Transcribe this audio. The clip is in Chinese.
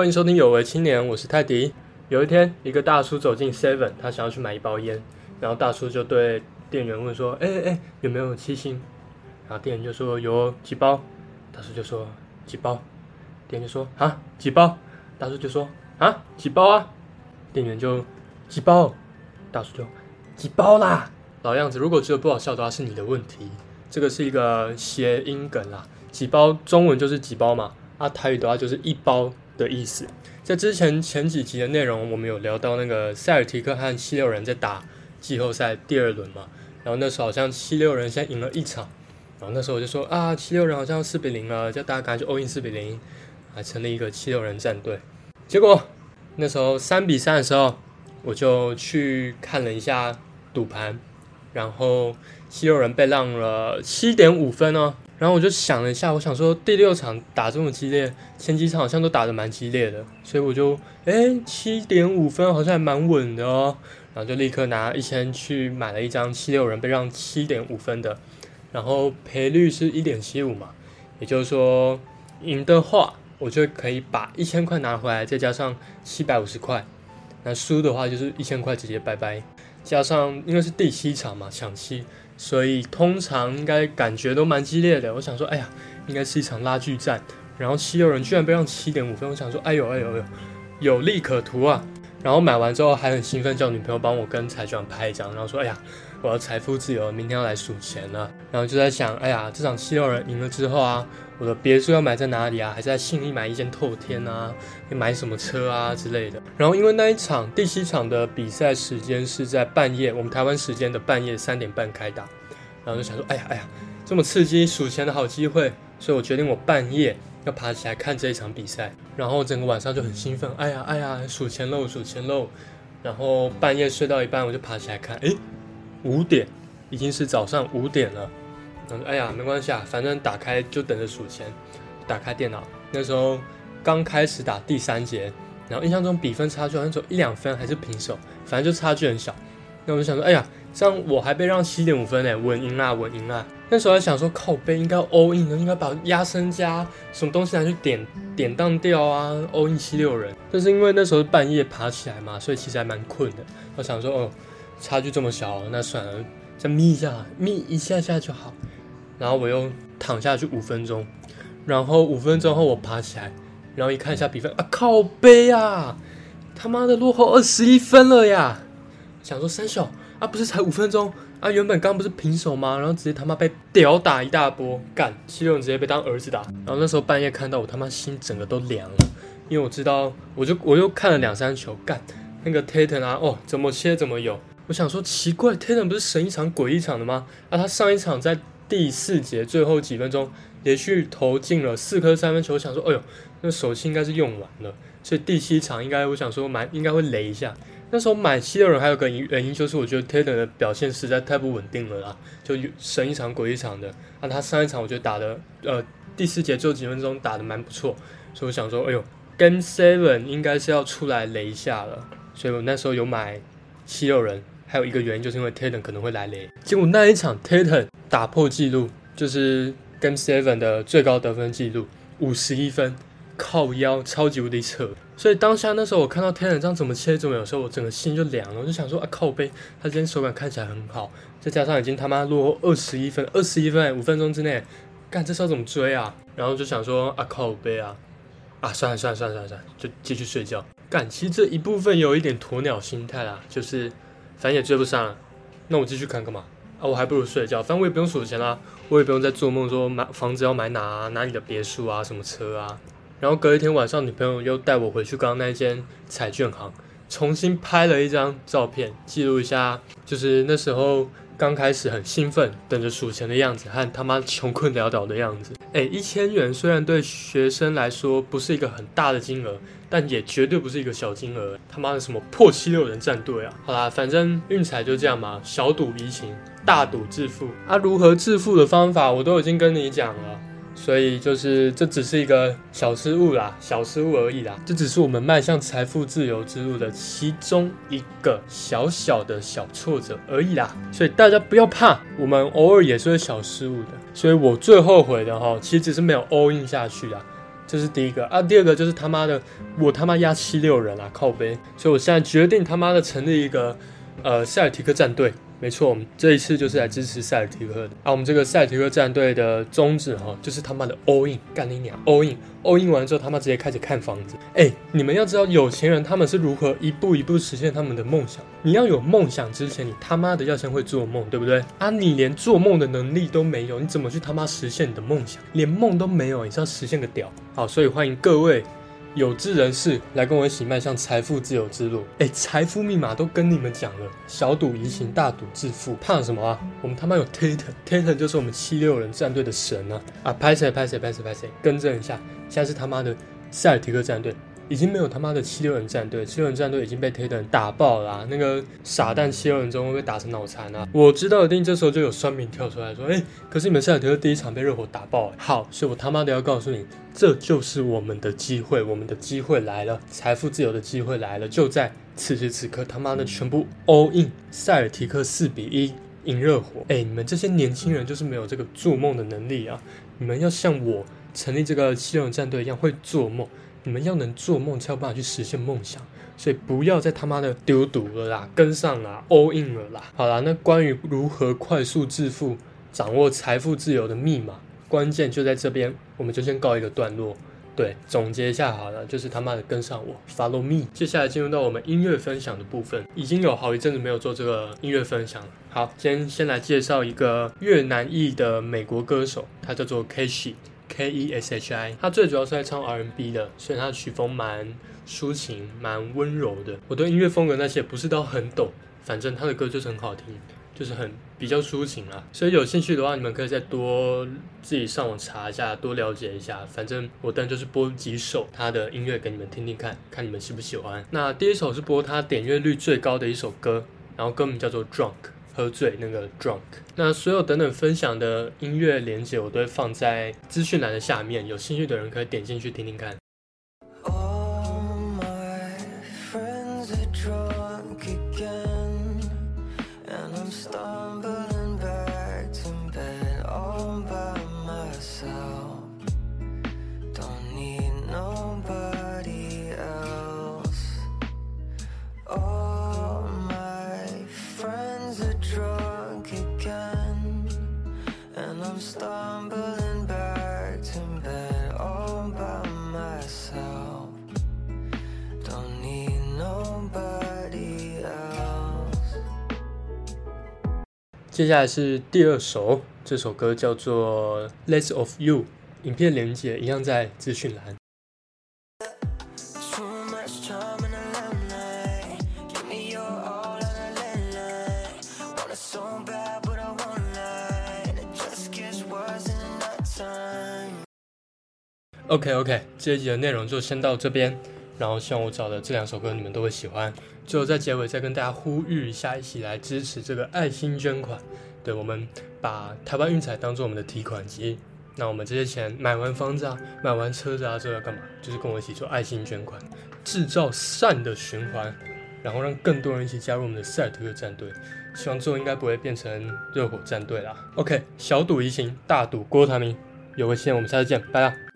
欢迎收听有为青年，我是泰迪。有一天，一个大叔走进 Seven，他想要去买一包烟，然后大叔就对店员问说：“哎哎哎，有没有七星？”然后店员就说：“有几包。”大叔就说：“几包？”店员就说：“啊，几包？”大叔就说：“啊，几包啊？”店员就：“几包？”大叔就：“几包啦？”老样子，如果觉得不好笑的话，是你的问题。这个是一个谐音梗啦，几包中文就是几包嘛，啊台语的话就是一包的意思。在之前前几集的内容，我们有聊到那个塞尔提克和七六人在打季后赛第二轮嘛，然后那时候好像七六人先赢了一场，然后那时候我就说啊七六人好像四比零了，叫大家赶紧去 all in 四比零，还成立一个七六人战队。结果那时候三比三的时候，我就去看了一下赌盘。然后七六人被让了七点五分哦，然后我就想了一下，我想说第六场打这么激烈，前几场好像都打得蛮激烈的，所以我就哎七点五分好像还蛮稳的哦，然后就立刻拿一千去买了一张七六人被让七点五分的，然后赔率是一点七五嘛，也就是说赢的话我就可以把一千块拿回来，再加上七百五十块，那输的话就是一千块直接拜拜。加上因为是第七场嘛，抢七，所以通常应该感觉都蛮激烈的。我想说，哎呀，应该是一场拉锯战。然后七六人居然被让七点五分，我想说，哎呦哎呦哎呦，有利可图啊！然后买完之后还很兴奋，叫女朋友帮我跟彩券拍一张，然后说，哎呀，我要财富自由，明天要来数钱了。然后就在想，哎呀，这场七六人赢了之后啊。我的别墅要买在哪里啊？还是在信义买一间透天啊？买什么车啊之类的？然后因为那一场第七场的比赛时间是在半夜，我们台湾时间的半夜三点半开打，然后就想说，哎呀哎呀，这么刺激数钱的好机会，所以我决定我半夜要爬起来看这一场比赛。然后整个晚上就很兴奋，哎呀哎呀，数钱喽数钱喽。然后半夜睡到一半，我就爬起来看，哎，五点，已经是早上五点了。哎呀，没关系啊，反正打开就等着数钱。打开电脑，那时候刚开始打第三节，然后印象中比分差距好像只有一两分，还是平手，反正就差距很小。那我就想说，哎呀，这样我还被让七点五分呢，稳赢啦，稳赢啦。那时候还想说，靠背应该 all in 的，应该把压身加什么东西拿去点点当掉啊，all in 七六人。但是因为那时候半夜爬起来嘛，所以其实还蛮困的。我想说，哦，差距这么小，那算了，再眯一下，眯一下下就好。然后我又躺下去五分钟，然后五分钟后我爬起来，然后一看一下比分啊，靠背啊，他妈的落后二十一分了呀！想说三小啊，不是才五分钟啊，原本刚不是平手吗？然后直接他妈被屌打一大波，干七六直接被当儿子打。然后那时候半夜看到我他妈心整个都凉了，因为我知道我就我又看了两三球，干那个 Tatum 啊，哦怎么切怎么有。我想说奇怪，Tatum 不是神一场鬼一场的吗？啊，他上一场在。第四节最后几分钟，连续投进了四颗三分球，想说，哎呦，那手气应该是用完了，所以第七场应该，我想说买应该会雷一下。那时候买七六人还有个原因，就是我觉得 Taylor 的表现实在太不稳定了啦，就神一场鬼一场的。那他上一场我觉得打的，呃，第四节最后几分钟打的蛮不错，所以我想说，哎呦，Game Seven 应该是要出来雷一下了，所以我那时候有买七六人。还有一个原因，就是因为 Tatum 可能会来雷。结果那一场 Tatum 打破纪录，就是 Game Seven 的最高得分纪录，五十一分，靠腰，超级无敌扯。所以当下那时候我看到 Tatum 这样怎么切怎么有时候，我整个心就凉了。我就想说啊，靠背，他今天手感看起来很好，再加上已经他妈落后二十一分，二十一分，五分钟之内，干这时候怎么追啊？然后就想说啊，靠背啊，啊，算了算了算了算了算了，就继续睡觉。干，其实这一部分有一点鸵鸟心态啦，就是。反正也追不上，那我继续看干嘛啊？我还不如睡觉，反正我也不用数钱啦，我也不用再做梦说买房子要买哪哪里的别墅啊，什么车啊。然后隔一天晚上，女朋友又带我回去刚刚那间彩券行，重新拍了一张照片，记录一下，就是那时候刚开始很兴奋，等着数钱的样子，和他妈穷困潦倒的样子。哎，一千元虽然对学生来说不是一个很大的金额。但也绝对不是一个小金额，他妈的什么破七六人战队啊！好啦，反正运彩就这样嘛，小赌怡情，大赌致富。啊，如何致富的方法我都已经跟你讲了，所以就是这只是一个小失误啦，小失误而已啦。这只是我们迈向财富自由之路的其中一个小小的小挫折而已啦。所以大家不要怕，我们偶尔也是会小失误的。所以我最后悔的哈，其实只是没有 all in 下去啊。这是第一个啊。第二个就是他妈的，我他妈压七六人啊，靠背，所以我现在决定他妈的成立一个呃塞尔提克战队。没错，我们这一次就是来支持塞尔提克的啊。我们这个塞尔提克战队的宗旨哈，就是他妈的 all in，干你娘，all in，all in 完之后他妈直接开始看房子。哎，你们要知道有钱人他们是如何一步一步实现他们的梦想。你要有梦想之前，你他妈的要先会做梦，对不对？啊，你连做梦的能力都没有，你怎么去他妈实现你的梦想？连梦都没有，你是要实现个屌？好，所以欢迎各位。有志人士来跟我一起迈向财富自由之路。哎，财富密码都跟你们讲了，小赌怡情，大赌致富。怕什么啊？我们他妈有 Tater，Tater 就是我们七六人战队的神啊！啊，拍谁拍谁拍谁拍谁，更正一下，现在是他妈的塞尔提克战队。已经没有他妈的七六人战队，七六人战队已经被 t a t n 打爆了。那个傻蛋七六人中会被打成脑残啊！我知道一定这时候就有酸民跳出来说：“哎，可是你们塞尔提克第一场被热火打爆。”好，所以我他妈的要告诉你，这就是我们的机会，我们的机会来了，财富自由的机会来了，就在此时此刻，他妈的全部 all in，塞尔提克四比一赢热火。哎，你们这些年轻人就是没有这个做梦的能力啊！你们要像我成立这个七六人战队一样会做梦。你们要能做梦，才有办法去实现梦想，所以不要再他妈的丢赌了啦，跟上啦，all in 了啦。好啦，那关于如何快速致富、掌握财富自由的密码，关键就在这边，我们就先告一个段落。对，总结一下好了，就是他妈的跟上我，follow me。接下来进入到我们音乐分享的部分，已经有好一阵子没有做这个音乐分享了。好，今天先来介绍一个越南裔的美国歌手，他叫做 kashi K E S H I，他最主要是在唱 R N B 的，所以他的曲风蛮抒情、蛮温柔的。我对音乐风格那些不是都很懂，反正他的歌就是很好听，就是很比较抒情啦。所以有兴趣的话，你们可以再多自己上网查一下，多了解一下。反正我当然就是播几首他的音乐给你们听听看，看你们喜不喜欢。那第一首是播他点阅率最高的一首歌，然后歌名叫做 Drunk。喝醉那个 drunk，那所有等等分享的音乐连接我都会放在资讯栏的下面，有兴趣的人可以点进去听听看。接下来是第二首，这首歌叫做《Less of You》，影片连接一样在资讯栏。OK OK，这一集的内容就先到这边，然后希望我找的这两首歌你们都会喜欢。最后在结尾再跟大家呼吁一下，一起来支持这个爱心捐款。对我们把台湾运彩当做我们的提款机，那我们这些钱买完房子啊，买完车子啊，这要干嘛？就是跟我一起做爱心捐款，制造善的循环，然后让更多人一起加入我们的赛特战队。希望最后应该不会变成热火战队啦。OK，小赌怡情，大赌郭台铭。有个线，我们下次见，拜了。